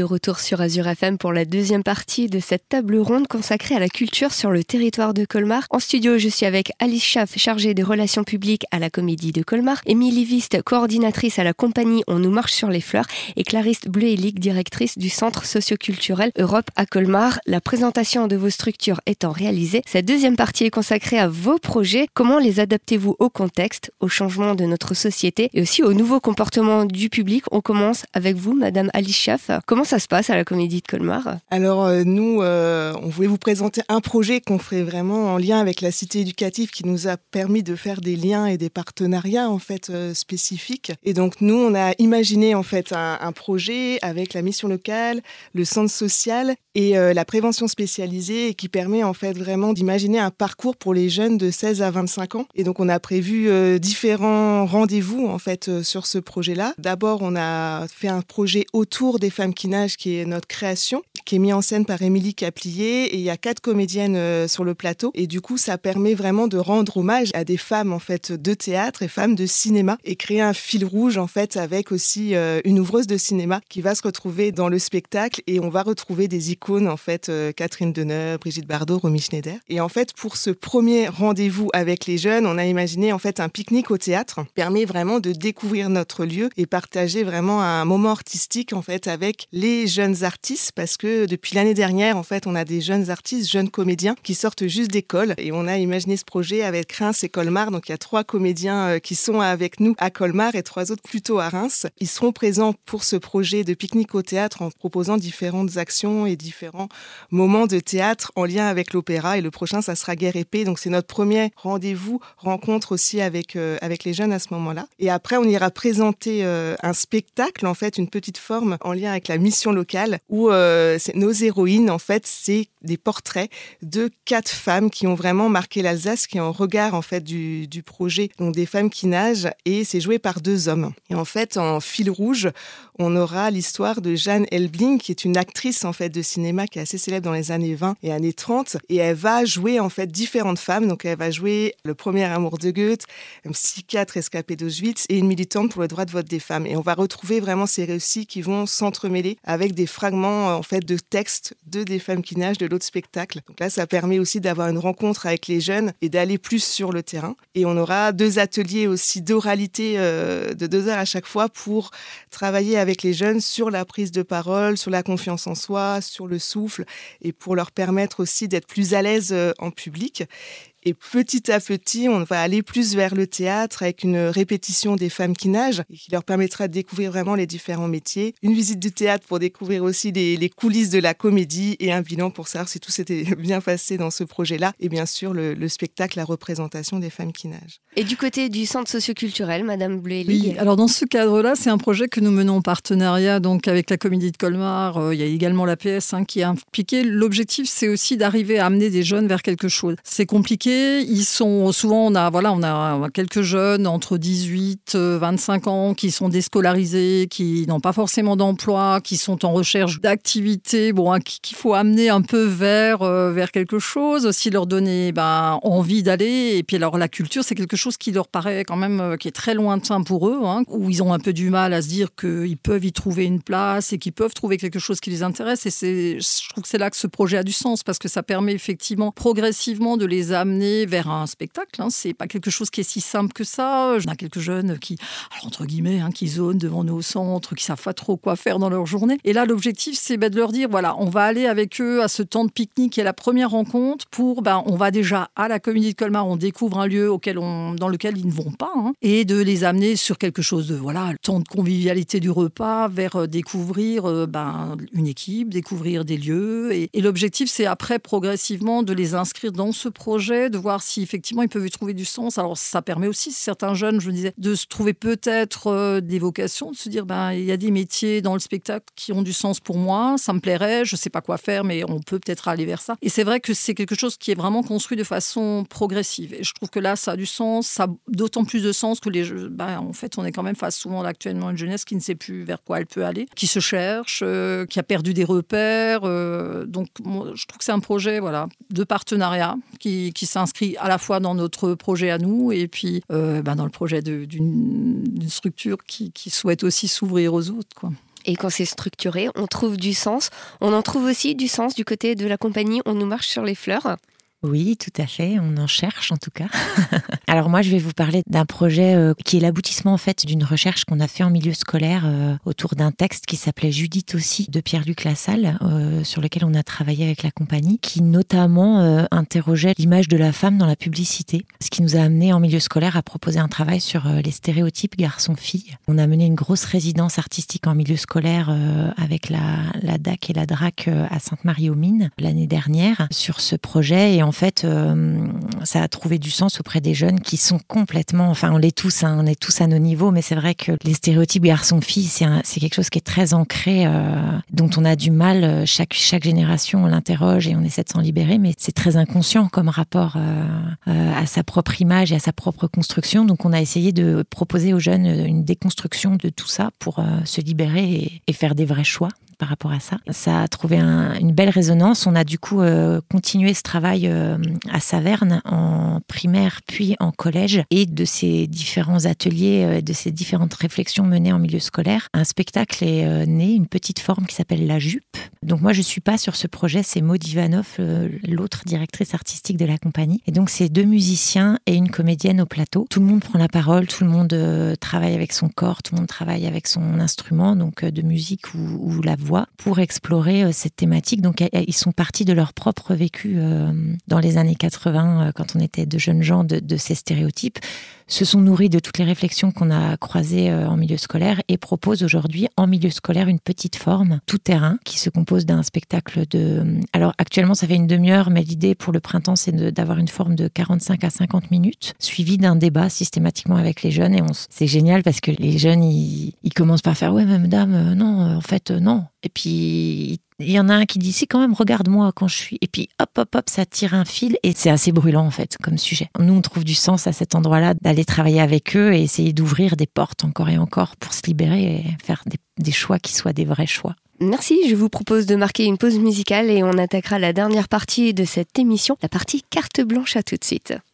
de retour sur Azure FM pour la deuxième partie de cette table ronde consacrée à la culture sur le territoire de Colmar. En studio, je suis avec Alice Schaff, chargée des relations publiques à la Comédie de Colmar, Émilie Viste, coordinatrice à la compagnie On nous marche sur les fleurs, et Clarisse Bleuelic, directrice du Centre socioculturel Europe à Colmar. La présentation de vos structures étant réalisée, cette deuxième partie est consacrée à vos projets. Comment les adaptez-vous au contexte, au changement de notre société et aussi au nouveau comportement du public? On commence avec vous, Madame Alice Schaff. Ça se passe à la Comédie de Colmar Alors euh, nous, euh, on voulait vous présenter un projet qu'on ferait vraiment en lien avec la cité éducative qui nous a permis de faire des liens et des partenariats en fait euh, spécifiques. Et donc nous, on a imaginé en fait un, un projet avec la mission locale, le centre social et la prévention spécialisée qui permet en fait vraiment d'imaginer un parcours pour les jeunes de 16 à 25 ans. Et donc on a prévu différents rendez-vous en fait sur ce projet-là. D'abord, on a fait un projet autour des femmes qui nagent, qui est notre création, qui est mis en scène par Émilie Caplier. Et il y a quatre comédiennes euh, sur le plateau. Et du coup, ça permet vraiment de rendre hommage à des femmes en fait de théâtre et femmes de cinéma et créer un fil rouge en fait avec aussi euh, une ouvreuse de cinéma qui va se retrouver dans le spectacle et on va retrouver des icônes en fait euh, Catherine Deneuve, Brigitte Bardot, Romy Schneider. Et en fait, pour ce premier rendez-vous avec les jeunes, on a imaginé en fait un pique-nique au théâtre permet vraiment de découvrir notre lieu et partager vraiment un moment artistique en fait avec les jeunes artistes parce que depuis l'année dernière en fait on a des jeunes artistes, jeunes comédiens qui sortent juste d'école. Et on a imaginé ce projet avec Reims et Colmar. Donc il y a trois comédiens euh, qui sont avec nous à Colmar et trois autres plutôt à Reims. Ils seront présents pour ce projet de pique-nique au théâtre en proposant différentes actions et différents moments de théâtre en lien avec l'opéra. Et le prochain ça sera Guerre épée. Donc c'est notre premier rendez-vous rencontre aussi avec euh, avec les jeunes à ce moment-là. Et après on ira présenter euh, un spectacle en fait une petite forme en lien avec la mission locale où nos héroïnes, en fait, c'est des portraits de quatre femmes qui ont vraiment marqué l'Alsace, qui est en regard en fait du, projet, donc des femmes qui nagent, et c'est joué par deux hommes. Et en fait, en fil rouge, on aura l'histoire de Jeanne Elbling, qui est une actrice en fait de cinéma qui est assez célèbre dans les années 20 et années 30, et elle va jouer en fait différentes femmes. Donc elle va jouer le premier amour de Goethe, un psychiatre escapé d'Auschwitz et une militante pour le droit de vote des femmes. Et on va retrouver vraiment ces récits qui vont s'entremêler avec des fragments en fait de textes de des femmes qui nagent de l'autre spectacle. Donc là, ça permet aussi d'avoir une rencontre avec les jeunes et d'aller plus sur le terrain. Et on aura deux ateliers aussi d'oralité euh, de deux heures à chaque fois pour travailler avec les jeunes sur la prise de parole, sur la confiance en soi, sur le souffle et pour leur permettre aussi d'être plus à l'aise euh, en public. Et petit à petit, on va aller plus vers le théâtre avec une répétition des femmes qui nagent et qui leur permettra de découvrir vraiment les différents métiers. Une visite du théâtre pour découvrir aussi les, les coulisses de la comédie et un bilan pour savoir si tout s'était bien passé dans ce projet-là. Et bien sûr, le, le, spectacle, la représentation des femmes qui nagent. Et du côté du centre socioculturel, Madame Bleuelig Oui, alors dans ce cadre-là, c'est un projet que nous menons en partenariat donc avec la Comédie de Colmar. Euh, il y a également la PS hein, qui est impliquée. L'objectif, c'est aussi d'arriver à amener des jeunes vers quelque chose. C'est compliqué ils sont souvent, on a, voilà, on a quelques jeunes entre 18, 25 euh, ans qui sont déscolarisés, qui n'ont pas forcément d'emploi, qui sont en recherche d'activités, bon, hein, qu'il faut amener un peu vers, euh, vers quelque chose, aussi leur donner ben, envie d'aller. Et puis alors la culture, c'est quelque chose qui leur paraît quand même, euh, qui est très lointain pour eux, hein, où ils ont un peu du mal à se dire qu'ils peuvent y trouver une place et qu'ils peuvent trouver quelque chose qui les intéresse. Et je trouve que c'est là que ce projet a du sens parce que ça permet effectivement progressivement de les amener vers un spectacle. Hein. C'est pas quelque chose qui est si simple que ça. On a quelques jeunes qui, entre guillemets, hein, qui zonent devant nos centres, qui savent pas trop quoi faire dans leur journée. Et là, l'objectif, c'est ben, de leur dire, voilà, on va aller avec eux à ce temps de pique-nique et à la première rencontre pour, ben, on va déjà à la comédie de Colmar, on découvre un lieu auquel on, dans lequel ils ne vont pas, hein, et de les amener sur quelque chose de, voilà, le temps de convivialité du repas, vers euh, découvrir ben, une équipe, découvrir des lieux. Et l'objectif, c'est après, progressivement, de les inscrire dans ce projet, de voir si effectivement ils peuvent y trouver du sens. Alors ça permet aussi certains jeunes, je me disais, de se trouver peut-être euh, des vocations, de se dire ben il y a des métiers dans le spectacle qui ont du sens pour moi, ça me plairait, je sais pas quoi faire, mais on peut peut-être aller vers ça. Et c'est vrai que c'est quelque chose qui est vraiment construit de façon progressive. Et je trouve que là ça a du sens, ça d'autant plus de sens que les ben, en fait on est quand même face souvent actuellement à une jeunesse qui ne sait plus vers quoi elle peut aller, qui se cherche, euh, qui a perdu des repères. Euh, donc je trouve que c'est un projet voilà de partenariat qui, qui s'inscrit à la fois dans notre projet à nous et puis euh, ben dans le projet d'une structure qui, qui, souhaite aussi s'ouvrir aux autres. Quoi. Et quand c'est structuré, on trouve du sens. On en trouve aussi du sens du côté de la compagnie On nous marche sur les fleurs. Oui, tout à fait. On en cherche en tout cas. Alors moi, je vais vous parler d'un projet euh, qui est l'aboutissement en fait d'une recherche qu'on a fait en milieu scolaire euh, autour d'un texte qui s'appelait Judith aussi de Pierre-Luc Lassalle, euh, sur lequel on a travaillé avec la compagnie, qui notamment interrogeait l'image de la femme dans la publicité, ce qui nous a amené en milieu scolaire à proposer un travail sur les stéréotypes garçon-fille. On a mené une grosse résidence artistique en milieu scolaire avec la, DAC et la DRAC à Sainte-Marie-aux-Mines l'année dernière sur ce projet et fait, euh, ça a trouvé du sens auprès des jeunes qui sont complètement, enfin, on l'est tous, hein, on est tous à nos niveaux, mais c'est vrai que les stéréotypes garçon-fille, c'est quelque chose qui est très ancré, euh, dont on a du mal. Euh, chaque, chaque génération, on l'interroge et on essaie de s'en libérer, mais c'est très inconscient comme rapport à sa propre image et à sa propre construction. Donc, on a essayé de proposer aux jeunes une déconstruction de tout ça pour se libérer et faire des vrais choix par rapport à ça. Ça a trouvé une belle résonance. On a du coup euh, continué ce travail euh, à Saverne en primaire puis en collège et de ces différents ateliers, euh, de ces différentes réflexions menées en milieu scolaire, un spectacle est né, une petite forme qui s'appelle La Jupe. Donc moi je suis pas sur ce projet, c'est Maud Ivanov, l'autre directrice artistique de la compagnie. Et donc c'est deux musiciens et une comédienne au plateau. Tout le monde prend la parole, tout le monde travaille avec son corps, tout le monde travaille avec son instrument, donc de musique ou la voix pour explorer euh, cette thématique. Donc, ils sont partis de leur propre vécu euh, dans les années 80, euh, quand on était de jeunes gens, de, ces stéréotypes, se sont nourris de toutes les réflexions qu'on a croisées en milieu scolaire et proposent aujourd'hui en milieu scolaire une petite forme tout terrain qui se compose d'un spectacle de... Alors actuellement ça fait une demi-heure, mais l'idée pour le printemps c'est d'avoir une forme de 45 à 50 minutes, suivi d'un débat systématiquement avec les jeunes. Et c'est génial parce que les jeunes, ils, commencent par faire, ouais, madame, non, en fait, non. Et puis, il y en a un qui dit, si quand même, regarde-moi quand je suis. Et puis, hop, hop, hop, ça tire un fil et c'est assez brûlant, en fait, comme sujet. Nous, on trouve du sens à cet endroit-là d'aller travailler avec eux et essayer d'ouvrir des portes encore et encore pour se libérer et faire des, des choix qui soient des vrais choix. Merci, je vous propose de marquer une pause musicale et on attaquera la dernière partie de cette émission, la partie carte blanche à tout de suite.